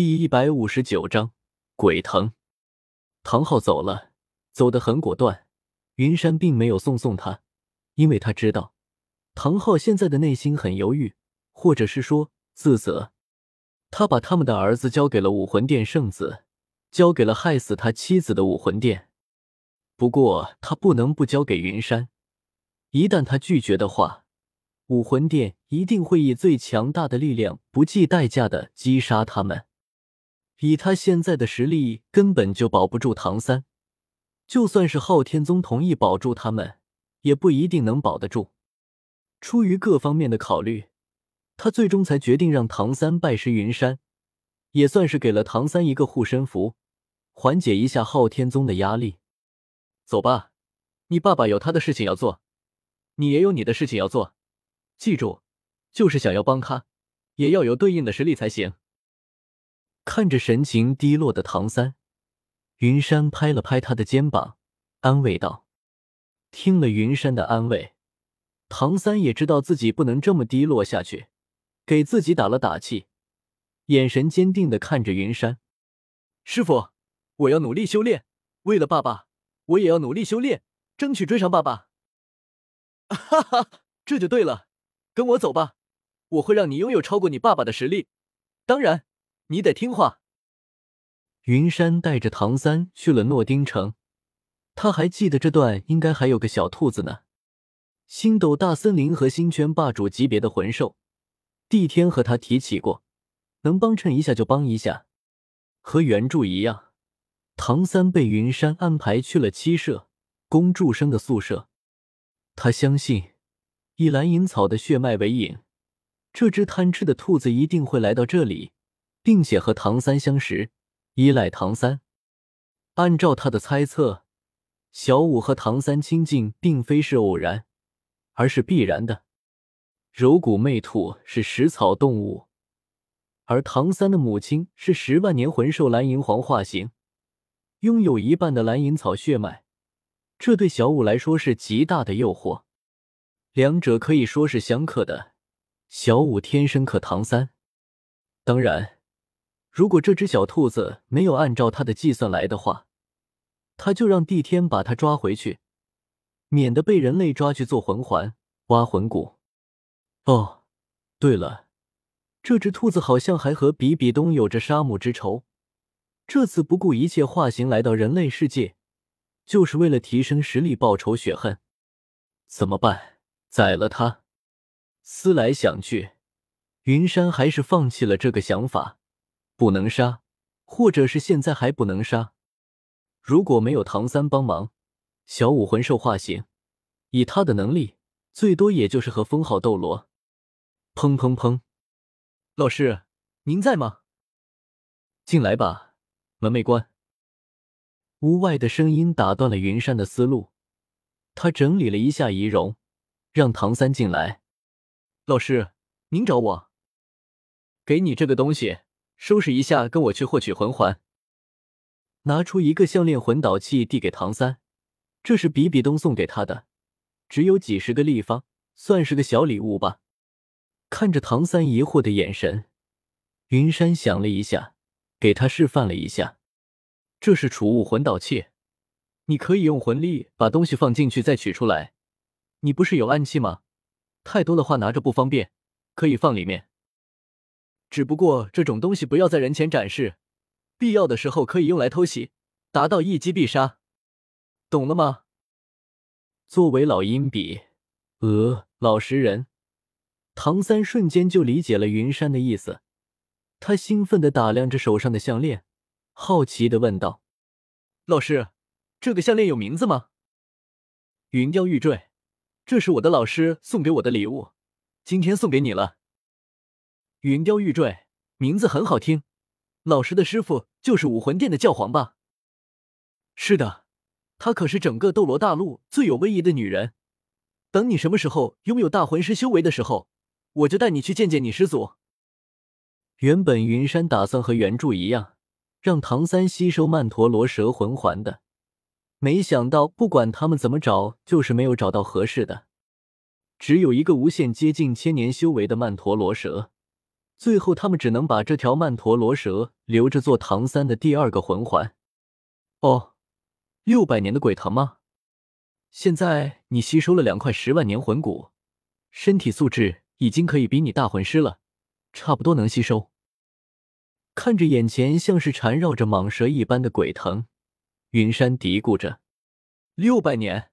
第一百五十九章鬼藤。唐昊走了，走得很果断。云山并没有送送他，因为他知道唐昊现在的内心很犹豫，或者是说自责。他把他们的儿子交给了武魂殿圣子，交给了害死他妻子的武魂殿。不过他不能不交给云山，一旦他拒绝的话，武魂殿一定会以最强大的力量，不计代价的击杀他们。以他现在的实力，根本就保不住唐三。就算是昊天宗同意保住他们，也不一定能保得住。出于各方面的考虑，他最终才决定让唐三拜师云山，也算是给了唐三一个护身符，缓解一下昊天宗的压力。走吧，你爸爸有他的事情要做，你也有你的事情要做。记住，就是想要帮他，也要有对应的实力才行。看着神情低落的唐三，云山拍了拍他的肩膀，安慰道：“听了云山的安慰，唐三也知道自己不能这么低落下去，给自己打了打气，眼神坚定的看着云山：‘师傅，我要努力修炼，为了爸爸，我也要努力修炼，争取追上爸爸。’哈哈，这就对了，跟我走吧，我会让你拥有超过你爸爸的实力，当然。”你得听话。云山带着唐三去了诺丁城，他还记得这段应该还有个小兔子呢。星斗大森林和星圈霸主级别的魂兽，帝天和他提起过，能帮衬一下就帮一下。和原著一样，唐三被云山安排去了七舍公主生的宿舍。他相信，以蓝银草的血脉为引，这只贪吃的兔子一定会来到这里。并且和唐三相识，依赖唐三。按照他的猜测，小五和唐三亲近，并非是偶然，而是必然的。柔骨魅兔是食草动物，而唐三的母亲是十万年魂兽蓝银皇化形，拥有一半的蓝银草血脉，这对小五来说是极大的诱惑。两者可以说是相克的。小五天生克唐三，当然。如果这只小兔子没有按照他的计算来的话，他就让帝天把它抓回去，免得被人类抓去做魂环、挖魂骨。哦，对了，这只兔子好像还和比比东有着杀母之仇，这次不顾一切化形来到人类世界，就是为了提升实力、报仇雪恨。怎么办？宰了他？思来想去，云山还是放弃了这个想法。不能杀，或者是现在还不能杀。如果没有唐三帮忙，小武魂兽化形，以他的能力，最多也就是和封号斗罗。砰砰砰！老师，您在吗？进来吧，门没关。屋外的声音打断了云山的思路，他整理了一下仪容，让唐三进来。老师，您找我？给你这个东西。收拾一下，跟我去获取魂环。拿出一个项链魂导器递给唐三，这是比比东送给他的，只有几十个立方，算是个小礼物吧。看着唐三疑惑的眼神，云山想了一下，给他示范了一下，这是储物魂导器，你可以用魂力把东西放进去再取出来。你不是有暗器吗？太多的话拿着不方便，可以放里面。只不过这种东西不要在人前展示，必要的时候可以用来偷袭，达到一击必杀，懂了吗？作为老阴笔，呃，老实人，唐三瞬间就理解了云山的意思。他兴奋的打量着手上的项链，好奇的问道：“老师，这个项链有名字吗？”云雕玉坠，这是我的老师送给我的礼物，今天送给你了。云雕玉坠，名字很好听。老师的师傅就是武魂殿的教皇吧？是的，她可是整个斗罗大陆最有威仪的女人。等你什么时候拥有大魂师修为的时候，我就带你去见见你师祖。原本云山打算和原著一样，让唐三吸收曼陀罗蛇魂环的，没想到不管他们怎么找，就是没有找到合适的，只有一个无限接近千年修为的曼陀罗蛇。最后他们只能把这条曼陀罗蛇留着做唐三的第二个魂环。哦，六百年的鬼藤吗？现在你吸收了两块十万年魂骨，身体素质已经可以比你大魂师了，差不多能吸收。看着眼前像是缠绕着蟒蛇一般的鬼藤，云山嘀咕着：“六百年，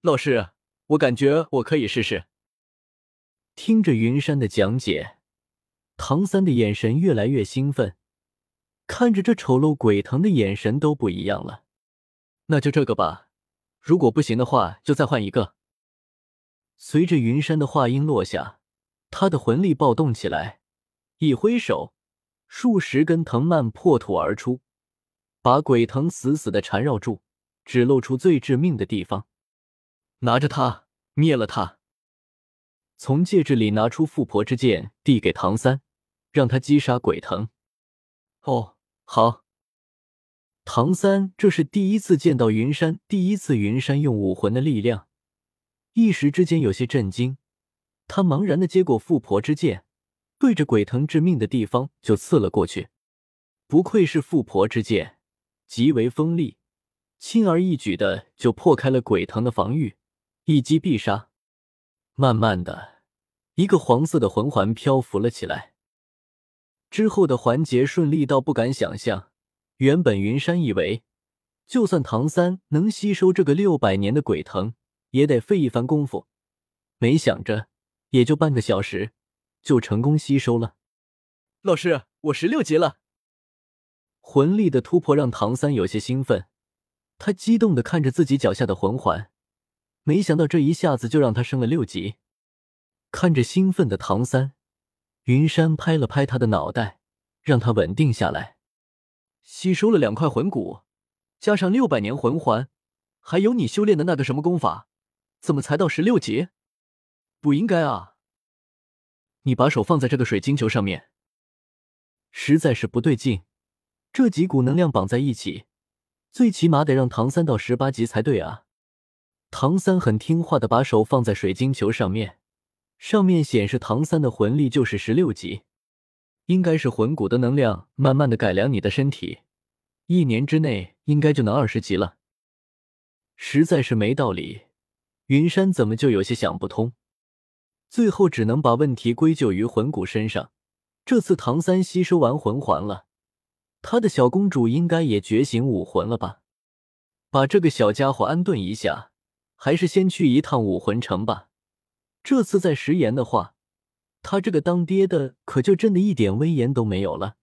老师，我感觉我可以试试。”听着云山的讲解，唐三的眼神越来越兴奋，看着这丑陋鬼藤的眼神都不一样了。那就这个吧，如果不行的话，就再换一个。随着云山的话音落下，他的魂力暴动起来，一挥手。数十根藤蔓破土而出，把鬼藤死死的缠绕住，只露出最致命的地方。拿着它，灭了它。从戒指里拿出富婆之剑，递给唐三，让他击杀鬼藤。哦，好。唐三这是第一次见到云山，第一次云山用武魂的力量，一时之间有些震惊。他茫然的接过富婆之剑。对着鬼藤致命的地方就刺了过去，不愧是富婆之剑，极为锋利，轻而易举的就破开了鬼藤的防御，一击必杀。慢慢的，一个黄色的魂环漂浮了起来。之后的环节顺利到不敢想象。原本云山以为，就算唐三能吸收这个六百年的鬼藤，也得费一番功夫，没想着也就半个小时。就成功吸收了，老师，我十六级了。魂力的突破让唐三有些兴奋，他激动的看着自己脚下的魂环，没想到这一下子就让他升了六级。看着兴奋的唐三，云山拍了拍他的脑袋，让他稳定下来。吸收了两块魂骨，加上六百年魂环，还有你修炼的那个什么功法，怎么才到十六级？不应该啊！你把手放在这个水晶球上面，实在是不对劲。这几股能量绑在一起，最起码得让唐三到十八级才对啊！唐三很听话的把手放在水晶球上面，上面显示唐三的魂力就是十六级，应该是魂骨的能量慢慢的改良你的身体，一年之内应该就能二十级了。实在是没道理，云山怎么就有些想不通？最后只能把问题归咎于魂骨身上。这次唐三吸收完魂环了，他的小公主应该也觉醒武魂了吧？把这个小家伙安顿一下，还是先去一趟武魂城吧。这次再食言的话，他这个当爹的可就真的一点威严都没有了。